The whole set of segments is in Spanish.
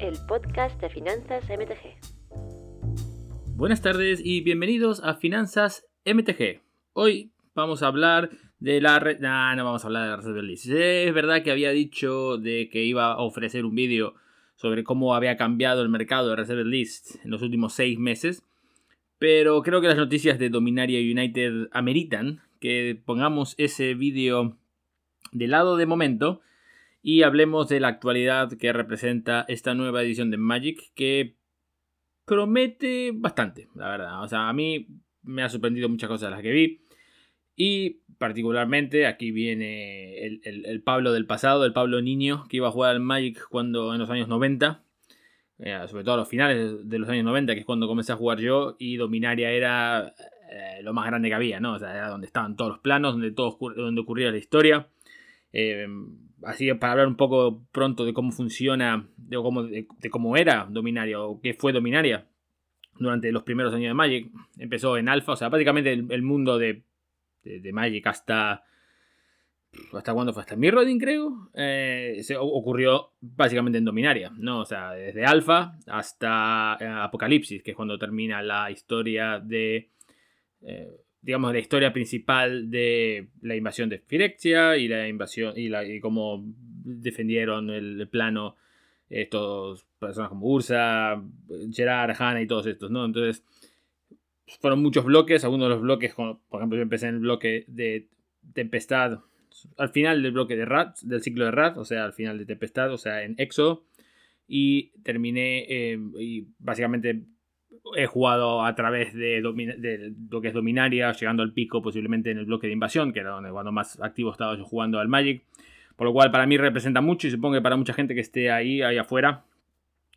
el podcast de finanzas MTG. Buenas tardes y bienvenidos a Finanzas MTG. Hoy vamos a hablar de la red. no vamos a hablar de la Reserve List. Es verdad que había dicho de que iba a ofrecer un vídeo sobre cómo había cambiado el mercado de Reserve List en los últimos seis meses. Pero creo que las noticias de Dominaria United ameritan que pongamos ese vídeo de lado de momento y hablemos de la actualidad que representa esta nueva edición de Magic que promete bastante, la verdad. O sea, a mí me ha sorprendido muchas cosas las que vi. Y particularmente aquí viene el, Pablo del pasado, el Pablo niño que iba a jugar al Magic cuando en los años 90. Eh, sobre todo a los finales de los años 90, que es cuando comencé a jugar yo, y Dominaria era eh, lo más grande que había, ¿no? O sea, era donde estaban todos los planos, donde, todo, donde ocurría la historia. Eh, así para hablar un poco pronto de cómo funciona, de cómo, de, cómo era Dominaria o qué fue Dominaria durante los primeros años de Magic. Empezó en Alpha, o sea, básicamente el, mundo de, de, Magic hasta... ¿Hasta cuándo fue? Hasta Mirrodin, creo. Eh, se ocurrió básicamente en Dominaria, ¿no? O sea, desde Alpha hasta eh, Apocalipsis, que es cuando termina la historia de digamos, la historia principal de la invasión de Firexia y la invasión y, la, cómo defendieron el, plano estos personas como Ursa, Gerard, Hanna y todos estos, ¿no? Entonces, fueron muchos bloques, algunos de los bloques, por ejemplo, yo empecé en el bloque de Tempestad, al final del bloque de Rat, del ciclo de Rat, o sea, al final de Tempestad, o sea, en Exo, y terminé, eh, y básicamente he jugado a través de, lo que es Dominaria, llegando al pico posiblemente en el bloque de invasión, que era donde cuando más activo estaba yo jugando al Magic. Por lo cual para mí representa mucho y supongo que para mucha gente que esté ahí, ahí afuera,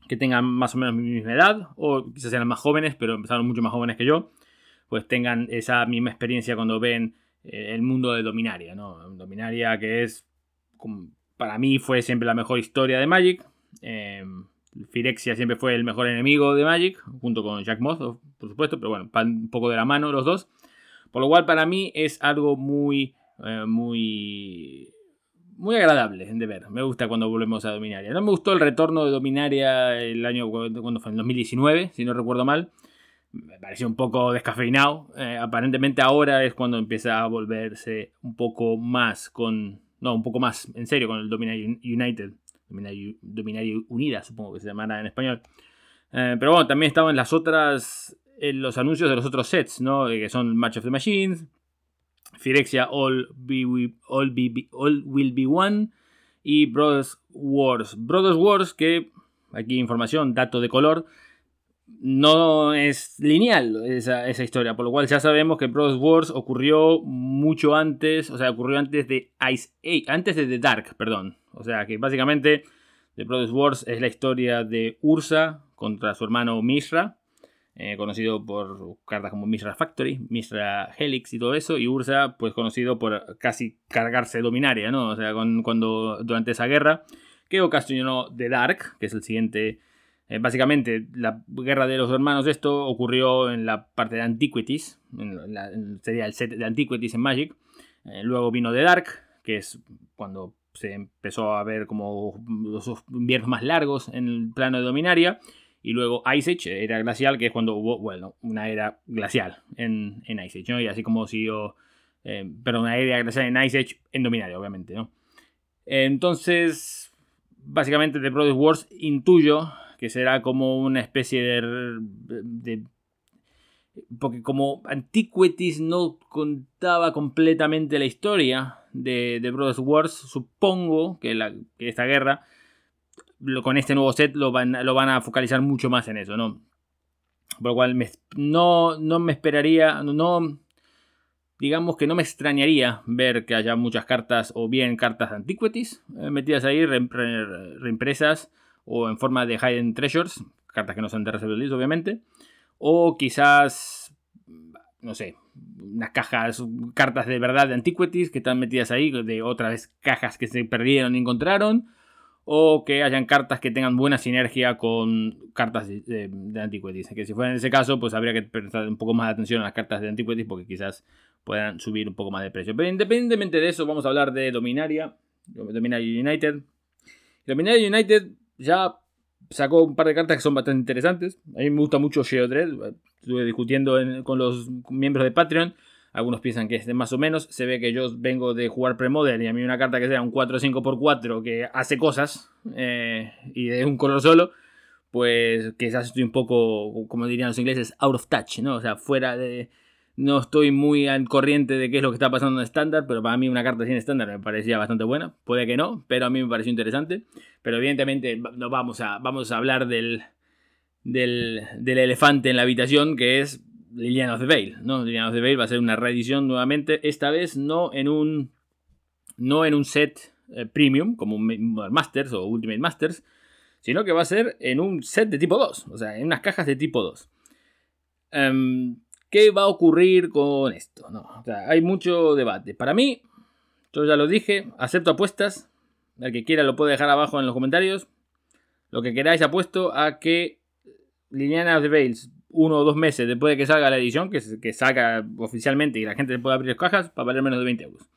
que tengan más o menos mi misma edad, o quizás sean más jóvenes, pero empezaron mucho más jóvenes que yo, pues tengan esa misma experiencia cuando ven eh, el mundo de Dominaria, ¿no? Dominaria que es, para mí fue siempre la mejor historia de Magic. Eh, Firexia siempre fue el mejor enemigo de Magic, junto con Jack Moth, por supuesto, pero bueno, un poco de la mano los dos. Por lo cual para mí es algo muy, eh, muy, muy agradable de ver. Me gusta cuando volvemos a Dominaria. No me gustó el retorno de Dominaria el año, cuando fue? En 2019, si no recuerdo mal. Me pareció un poco descafeinado. Eh, aparentemente ahora es cuando empieza a volverse un poco más con... No, un poco más en serio con el Dominaria United. Dominaria, Unida, supongo que se llamará en español. Eh, pero bueno, también estaban las otras, en los anuncios de los otros sets, ¿no? Que son Match of the Machines, Firexia All Will Be One y Brothers Wars. Brothers Wars, que aquí información, dato de color, no es lineal esa, esa, historia, por lo cual ya sabemos que Brothers Wars ocurrió mucho antes, o sea, ocurrió antes de Ice Age, antes de The Dark, perdón. O sea, que básicamente The Brothers Wars es la historia de Ursa contra su hermano Mishra, eh, conocido por cartas como Mishra Factory, Mishra Helix y todo eso, y Ursa, pues conocido por casi cargarse Dominaria, ¿no? O sea, cuando durante esa guerra que ocasionó The Dark, que es el siguiente eh, básicamente, la guerra de los hermanos, esto ocurrió en la parte de Antiquities, sería el set de Antiquities en Magic. Eh, luego vino The Dark, que es cuando se empezó a ver como los inviernos más largos en el plano de Dominaria. Y luego Ice Age, era glacial, que es cuando hubo, bueno, una era glacial en, Ice Age, ¿no? Y así como siguió, eh, perdón, una era glacial en Ice Age en Dominaria, obviamente, ¿no? Entonces, básicamente The Brothers Wars intuyo que será como una especie de, porque como Antiquities no contaba completamente la historia de, de Brothers Wars, supongo que, la, esta guerra, con este nuevo set, lo van, lo van, a focalizar mucho más en eso, ¿no? Por lo cual no, no me esperaría, no, digamos que no me extrañaría ver que haya muchas cartas, o bien cartas de Antiquities eh, metidas ahí, reimpresas o en forma de Hidden Treasures, cartas que no son de Reserve obviamente, o quizás, no sé, unas cajas, cartas de verdad de Antiquities que están metidas ahí, de otras cajas que se perdieron y encontraron, o que hayan cartas que tengan buena sinergia con cartas de, Antiquities. Que si fuera en ese caso, pues habría que prestar un poco más de atención a las cartas de Antiquities porque quizás puedan subir un poco más de precio. Pero independientemente de eso, vamos a hablar de Dominaria, Dominaria United. Dominaria United ya sacó un par de cartas que son bastante interesantes. A mí me gusta mucho Geodred. Estuve discutiendo con los miembros de Patreon. Algunos piensan que es de más o menos. Se ve que yo vengo de jugar Premodel y a mí una carta que sea un 4 5x4 que hace cosas eh, y de un color solo, pues quizás estoy un poco, como dirían los ingleses, out of touch, ¿no? O sea, fuera de, no estoy muy al corriente de qué es lo que está pasando en estándar, pero para mí una carta sin estándar me parecía bastante buena. Puede que no, pero a mí me pareció interesante. Pero evidentemente vamos a, vamos a hablar del, del, elefante en la habitación, que es Liliana of the Veil. ¿no? Liliana of the Veil va a ser una reedición nuevamente, esta vez no en un, no en un set eh, premium, como un Masters o Ultimate Masters, sino que va a ser en un set de tipo 2, o sea, en unas cajas de tipo 2. ¿Qué va a ocurrir con esto? No, hay mucho debate. Para mí, yo ya lo dije, acepto apuestas. El que quiera lo puede dejar abajo en los comentarios. Lo que queráis apuesto a que Liliana the Veils, uno o dos meses después de que salga la edición, que, que salga oficialmente y la gente pueda abrir las cajas, va a valer menos de 20 euros.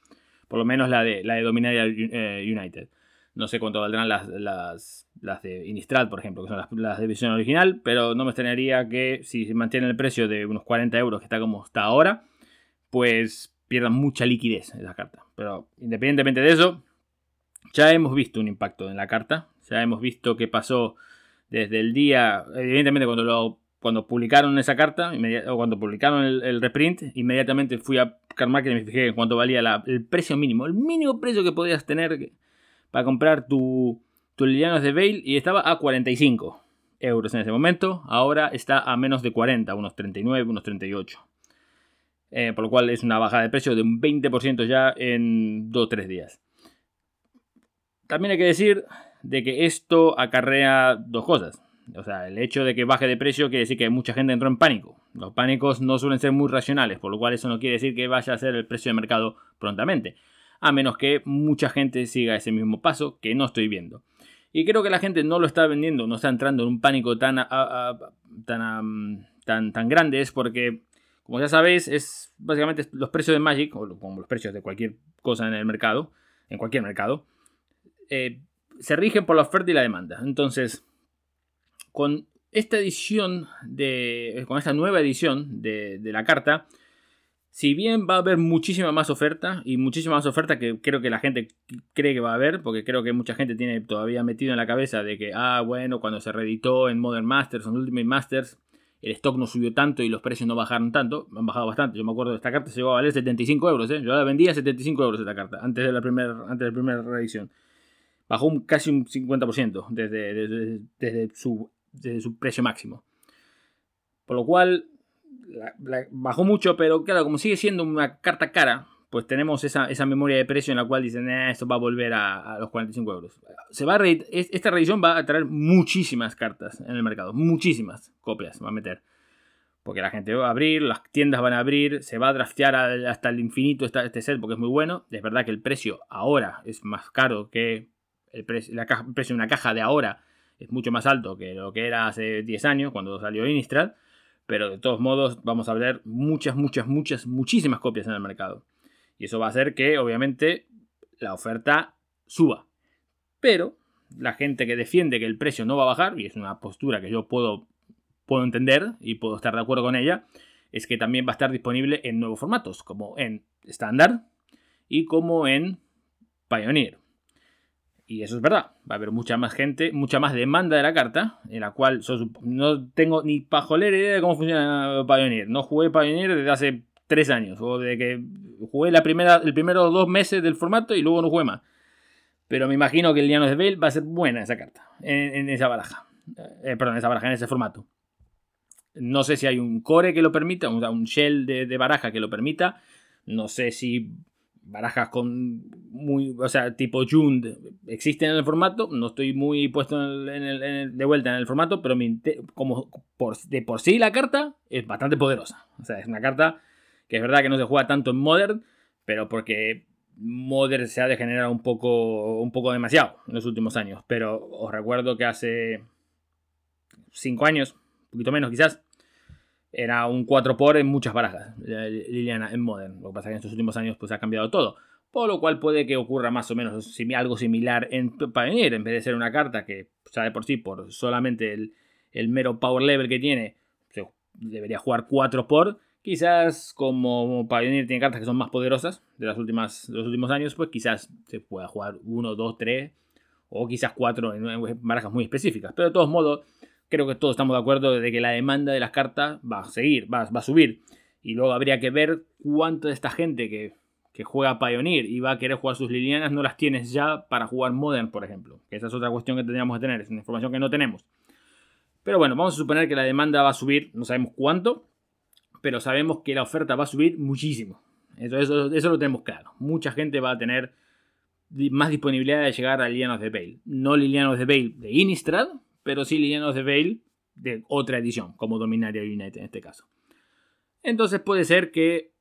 Por lo menos la de, la de Dominaria eh, United. No sé cuánto valdrán las, las, las de Innistrad, por ejemplo, que son las, de visión original, pero no me extrañaría que si se el precio de unos 40 euros, que está como está ahora, pues pierdan mucha liquidez esa carta. Pero independientemente de eso, ya hemos visto un impacto en la carta, ya hemos visto qué pasó desde el día, evidentemente cuando lo cuando publicaron esa carta, o cuando publicaron el, reprint, inmediatamente fui a Carmarket y me fijé en cuánto valía el precio mínimo, el mínimo precio que podías tener para comprar tu, tu Lilianos de Veil y estaba a 45 euros en ese momento. Ahora está a menos de 40, unos 39, unos 38. Eh, por lo cual es una bajada de precio de un 20% ya en 2 o 3 días. También hay que decir de que esto acarrea dos cosas. O sea, el hecho de que baje de precio quiere decir que mucha gente entró en pánico. Los pánicos no suelen ser muy racionales, por lo cual eso no quiere decir que vaya a ser el precio de mercado prontamente a menos que mucha gente siga ese mismo paso que no estoy viendo. Y creo que la gente no lo está vendiendo, no está entrando en un pánico tan, tan, tan, tan grande, es porque, como ya sabéis, es básicamente los precios de Magic, o como los precios de cualquier cosa en el mercado, en cualquier mercado, eh, se rigen por la oferta y la demanda. Entonces, con esta edición de. con esta nueva edición de la carta, si bien va a haber muchísima más oferta, y muchísima más oferta que creo que la gente cree que va a haber, porque creo que mucha gente tiene todavía metido en la cabeza de que, ah, bueno, cuando se reeditó en Modern Masters o en Ultimate Masters, el stock no subió tanto y los precios no bajaron tanto, han bajado bastante. Yo me acuerdo de esta carta, se llegó a valer 75 euros, ¿eh? yo la vendía a 75 euros esta carta, antes de la, primer, primera reedición. Bajó casi un 50% desde, desde, su, desde su precio máximo. Por lo cual, bajó mucho, pero claro, como sigue siendo una carta cara, pues tenemos esa, memoria de precio en la cual dicen, eh, esto va a volver a, los 45 euros. Se va a esta reedición va a traer muchísimas cartas en el mercado, muchísimas copias va a meter. Porque la gente va a abrir, las tiendas van a abrir, se va a draftear hasta el infinito este set porque es muy bueno. Es verdad que el precio ahora es más caro que el, precio, el precio de una caja de ahora es mucho más alto que lo que era hace 10 años cuando salió Innistrad pero de todos modos vamos a ver muchas, muchas, muchas, muchísimas copias en el mercado. Y eso va a hacer que, obviamente, la oferta suba. Pero la gente que defiende que el precio no va a bajar, y es una postura que yo puedo, puedo entender y puedo estar de acuerdo con ella, es que también va a estar disponible en nuevos formatos, como en estándar y como en Pioneer. Y eso es verdad. Va a haber mucha más gente, mucha más demanda de la carta, en la cual no tengo ni pajolera idea de cómo funciona Pioneer. No jugué Pioneer desde hace tres años, o de que jugué la primera, el primero dos meses del formato y luego no jugué más. Pero me imagino que el Llanos de Veil va a ser buena esa carta, en, esa baraja. Eh, perdón, en esa baraja, en ese formato. No sé si hay un core que lo permita, un, shell de, de baraja que lo permita. No sé si barajas con muy, o sea, tipo Jund existen en el formato, no estoy muy puesto en el, de vuelta en el formato, pero como de por sí la carta es bastante poderosa. O sea, es una carta que es verdad que no se juega tanto en Modern, pero porque Modern se ha degenerado un poco, un poco demasiado en los últimos años. Pero os recuerdo que hace 5 años, un poquito menos quizás, era un 4 por en muchas barajas, Liliana en Modern. Lo que pasa es que en estos últimos años pues ha cambiado todo. por lo cual puede que ocurra más o menos algo similar en Pioneer, en vez de ser una carta que sabe por sí, por solamente el, mero power level que tiene, debería jugar 4 por, quizás como Pioneer tiene cartas que son más poderosas de, las últimas, los últimos años, pues quizás se pueda jugar 1, 2, 3 o quizás 4 en barajas muy específicas, pero de todos modos creo que todos estamos de acuerdo de que la demanda de las cartas va a seguir, va, va a subir. Y luego habría que ver cuánto de esta gente que que juega Pioneer y va a querer jugar sus Lilianas, no las tienes ya para jugar Modern, por ejemplo. Esa es otra cuestión que tendríamos que tener, es una información que no tenemos. Pero bueno, vamos a suponer que la demanda va a subir, no sabemos cuánto, pero sabemos que la oferta va a subir muchísimo. Eso, eso, lo tenemos claro. Mucha gente va a tener más disponibilidad de llegar a Lilianos de Bale. No Lilianos de Bale de Innistrad, pero sí Lilianos de Bale de otra edición, como Dominaria United en este caso. Entonces puede ser que,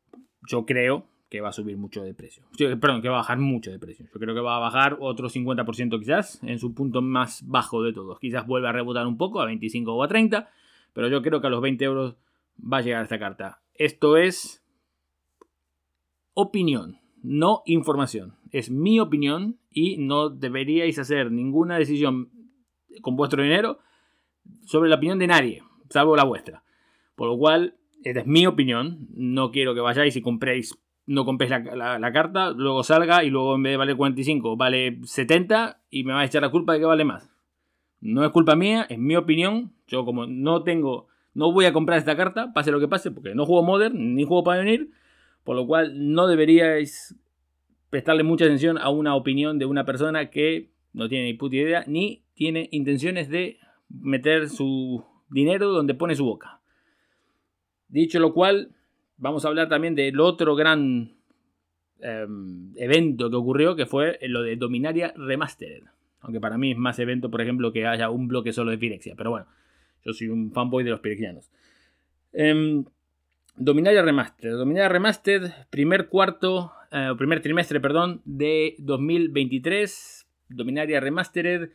yo creo, que va a subir mucho de precio. Perdón, que va a bajar mucho de precio. Yo creo que va a bajar otro 50% quizás, en su punto más bajo de todos. Quizás vuelva a rebotar un poco a 25 o a 30, pero yo creo que a los 20 euros va a llegar esta carta. Esto es opinión, no información. Es mi opinión y no deberíais hacer ninguna decisión con vuestro dinero sobre la opinión de nadie, salvo la vuestra. Por lo cual, esta es mi opinión. No quiero que vayáis y compréis no compréis la, carta, luego salga y luego en vez de valer 45 vale 70 y me va a echar la culpa de que vale más. No es culpa mía, es mi opinión. Yo como no tengo, no voy a comprar esta carta, pase lo que pase, porque no juego Modern ni juego Pioneer, por lo cual no deberíais prestarle mucha atención a una opinión de una persona que no tiene ni puta idea ni tiene intenciones de meter su dinero donde pone su boca. Dicho lo cual, vamos a hablar también del otro gran em, evento que ocurrió, que fue lo de Dominaria Remastered. Aunque para mí es más evento, por ejemplo, que haya un bloque solo de Pirexia. Pero bueno, yo soy un fanboy de los pirexianos. Em, Dominaria Remastered. Dominaria Remastered, primer cuarto, eh, primer trimestre, perdón, de 2023. Dominaria Remastered.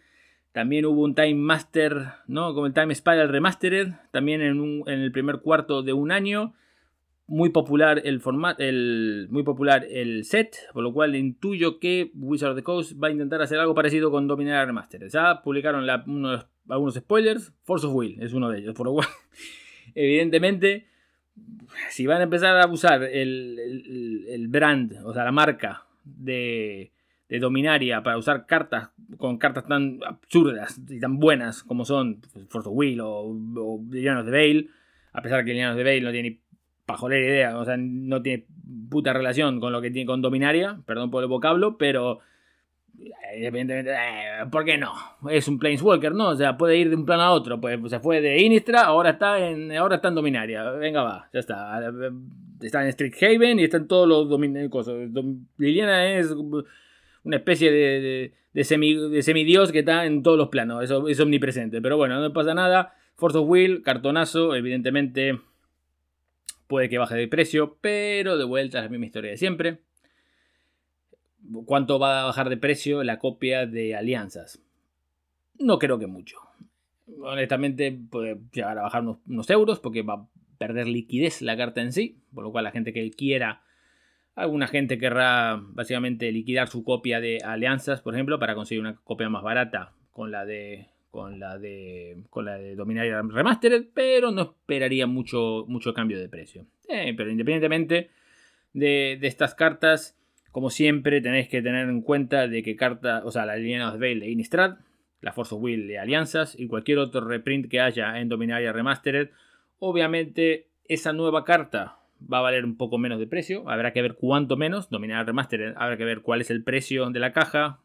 También hubo un Time Master, ¿no? Como el Time Spiral Remastered. También en, en el primer cuarto de un año muy popular el formato, el, muy popular el set, por lo cual intuyo que Wizard of the Coast va a intentar hacer algo parecido con Dominar Remastered. Ya publicaron algunos spoilers, Force of Will es uno de ellos, por lo cual, evidentemente, si van a empezar a usar el, brand, o sea, la marca de, de, Dominaria para usar cartas con cartas tan absurdas y tan buenas como son Force of Will o, o Villanos de Veil, a pesar que Villanos de Veil no tiene ni pajolera idea, o sea, no tiene puta relación con lo que tiene con Dominaria, perdón por el vocablo, pero evidentemente, eh, ¿por qué no? Es un Planeswalker, ¿no? O sea, puede ir de un plano a otro, pues se fue de Inistra, ahora está en ahora está en Dominaria, venga va, ya está. Está en Street Haven y están todos los dominarios. Liliana es una especie de, de, semidios que está en todos los planos, es omnipresente, pero bueno, no pasa nada. Force of Will, cartonazo, evidentemente puede que baje de precio, pero de vuelta es la misma historia de siempre. ¿Cuánto va a bajar de precio la copia de Alianzas? No creo que mucho. Honestamente puede llegar a bajar unos, euros porque va a perder liquidez la carta en sí, por lo cual la gente que quiera, alguna gente querrá básicamente liquidar su copia de Alianzas, por ejemplo, para conseguir una copia más barata con la de con la de con la de Dominaria Remastered, pero no esperaría mucho, mucho cambio de precio. Eh, pero independientemente de, estas cartas, como siempre tenéis que tener en cuenta de que carta, o sea, la línea de Veil de Innistrad, la Force of Will de Alianzas y cualquier otro reprint que haya en Dominaria Remastered, obviamente esa nueva carta va a valer un poco menos de precio, habrá que ver cuánto menos, Dominaria Remastered, habrá que ver cuál es el precio de la caja,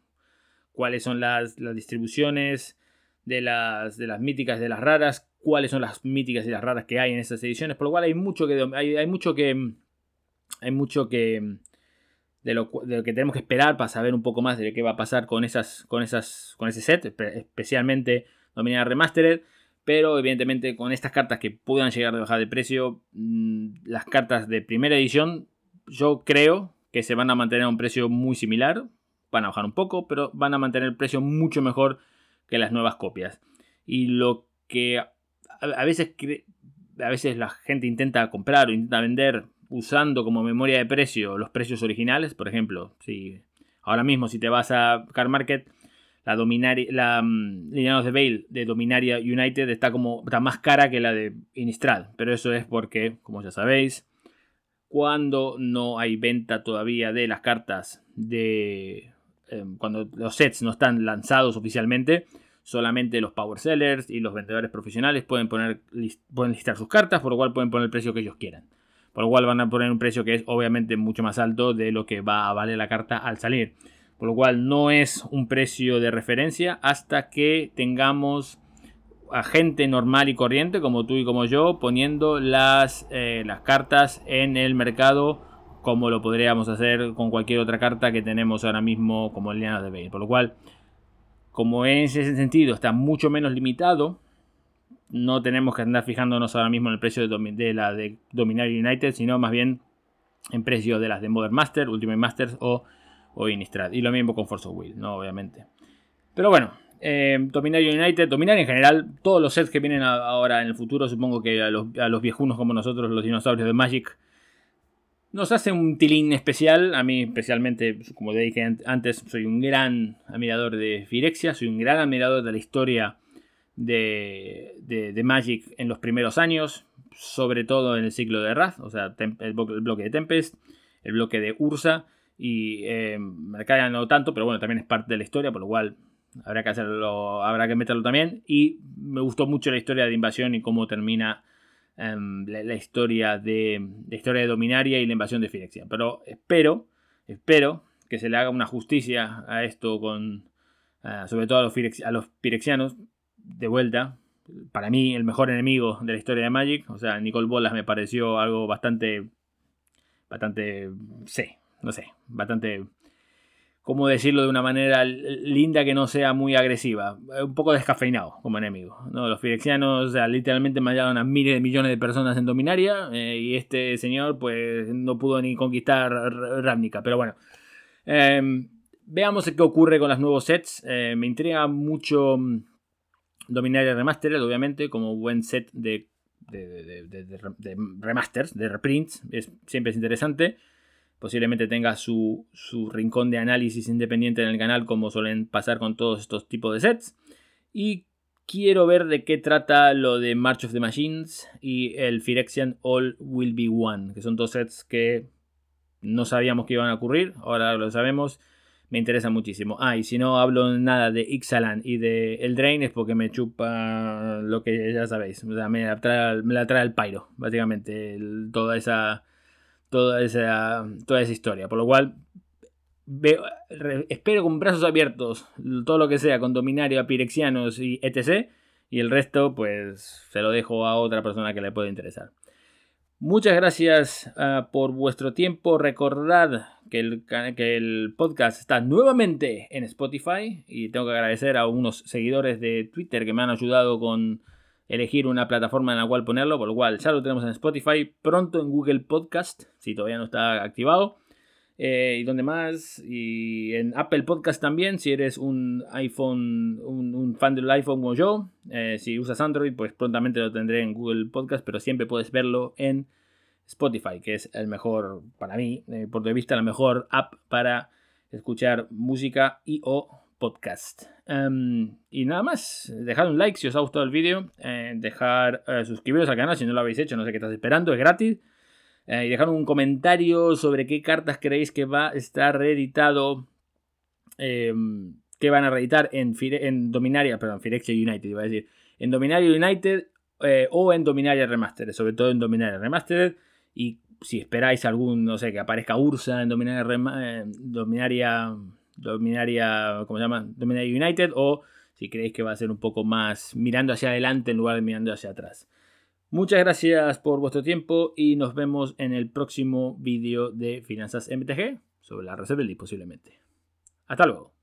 cuáles son las, las distribuciones, de las, de las míticas y de las raras, cuáles son las míticas y las raras que hay en estas ediciones, por lo cual hay mucho que hay, hay mucho que hay mucho que de lo, que tenemos que esperar para saber un poco más de qué va a pasar con esas con esas con ese set, especialmente Dominada Remastered, pero evidentemente con estas cartas que puedan llegar a bajar de precio, mm, las cartas de primera edición yo creo que se van a mantener a un precio muy similar, van a bajar un poco, pero van a mantener el precio mucho mejor que las nuevas copias. Y lo que a, veces, a veces la gente intenta comprar o intenta vender usando como memoria de precio los precios originales. Por ejemplo, si ahora mismo si te vas a Car Market, la, Dominaria, la de Bale de Dominaria United está, como, está más cara que la de Innistrad. Pero eso es porque, como ya sabéis, cuando no hay venta todavía de las cartas de... Em, cuando los sets no están lanzados oficialmente, solamente los power sellers y los vendedores profesionales pueden, poner, pueden listar sus cartas, por lo cual pueden poner el precio que ellos quieran. Por lo cual van a poner un precio que es obviamente mucho más alto de lo que va a valer la carta al salir. Por lo cual no es un precio de referencia hasta que tengamos a gente normal y corriente como tú y como yo poniendo las, eh, las cartas en el mercado como lo podríamos hacer con cualquier otra carta que tenemos ahora mismo como el Liana de Bale. Por lo cual, como en ese sentido está mucho menos limitado, no tenemos que andar fijándonos ahora mismo en el precio de, la de Dominaria United, sino más bien en precio de las de Modern Master, Ultimate Masters o o Innistrad. Y lo mismo con Force of Will, ¿no? Obviamente. Pero bueno, eh, Dominaria United, Dominaria en general, todos los sets que vienen ahora en el futuro, supongo que a los, viejunos como nosotros, los dinosaurios de Magic, nos hace un tilín especial. A mí, especialmente, como te dije antes, soy un gran admirador de Firexia, soy un gran admirador de la historia de, de, Magic en los primeros años, sobre todo en el ciclo de Wrath, o sea, el bloque de Tempest, el bloque de Ursa y eh, Mercadia no tanto, pero bueno, también es parte de la historia, por lo cual habrá que hacerlo, habrá que meterlo también. Y me gustó mucho la historia de invasión y cómo termina em, la, historia de historia de Dominaria y la invasión de Firexia. Pero espero, espero que se le haga una justicia a esto con eh, sobre todo a los, a los pirexianos de vuelta. Para mí, el mejor enemigo de la historia de Magic. O sea, Nicole Bolas me pareció algo bastante. Bastante. Sí, no sé, bastante, ¿cómo decirlo de una manera linda que no sea muy agresiva? Un poco descafeinado como enemigo. ¿no? Los firexianos literalmente mandaron a miles de millones de personas en Dominaria eh, y este señor pues no pudo ni conquistar Ravnica, pero bueno. Em, veamos qué ocurre con los nuevos sets. Eh, me intriga mucho mm, Dominaria Remastered, obviamente, como buen set de, de, de remasters, de reprints. Es, siempre es interesante. Posiblemente tenga su, rincón de análisis independiente en el canal, como suelen pasar con todos estos tipos de sets. Y quiero ver de qué trata lo de March of the Machines y el Phyrexian All Will Be One, que son dos sets que no sabíamos que iban a ocurrir, ahora lo sabemos. Me interesa muchísimo. Ah, y si no hablo nada de Ixalan y de El Drain es porque me chupa lo que ya sabéis. O sea, me la trae, me el Pyro, básicamente. toda esa toda esa, toda esa historia. Por lo cual, espero con brazos abiertos todo lo que sea con Dominario, Pirexianos y etc. Y el resto, pues se lo dejo a otra persona que le pueda interesar. Muchas gracias ah, por vuestro tiempo. Recordad que el, que el, podcast está nuevamente en Spotify y tengo que agradecer a unos seguidores de Twitter que me han ayudado con elegir una plataforma en la cual ponerlo, por lo cual ya lo tenemos en Spotify, pronto en Google Podcast, si todavía no está activado. Eh, y donde más, y en Apple Podcast también, si eres un iPhone, un, fan del iPhone como yo, eh, si usas Android, pues prontamente lo tendré en Google Podcast, pero siempre puedes verlo en Spotify, que es el mejor, para mí, por punto de vista, la mejor app para escuchar música y o podcast. Em, y nada más, dejad un like si os ha gustado el vídeo, eh, dejar eh, suscribiros al canal si no lo habéis hecho, no sé qué estás esperando, es gratis. Eh, y dejar un comentario sobre qué cartas creéis que va a estar reeditado, em, que van a reeditar en, en Dominaria, perdón, Firexia United, iba a decir, en Dominaria United o en Dominaria Remastered, sobre todo en Dominaria Remastered. Y si esperáis algún, no sé, que aparezca Ursa en Dominaria, Dominaria Dominaria, ¿cómo se llama? Dominaria United o si creéis que va a ser un poco más mirando hacia adelante en lugar de mirando hacia atrás. Muchas gracias por vuestro tiempo y nos vemos en el próximo vídeo de Finanzas MTG sobre la Reserva posiblemente. Hasta luego.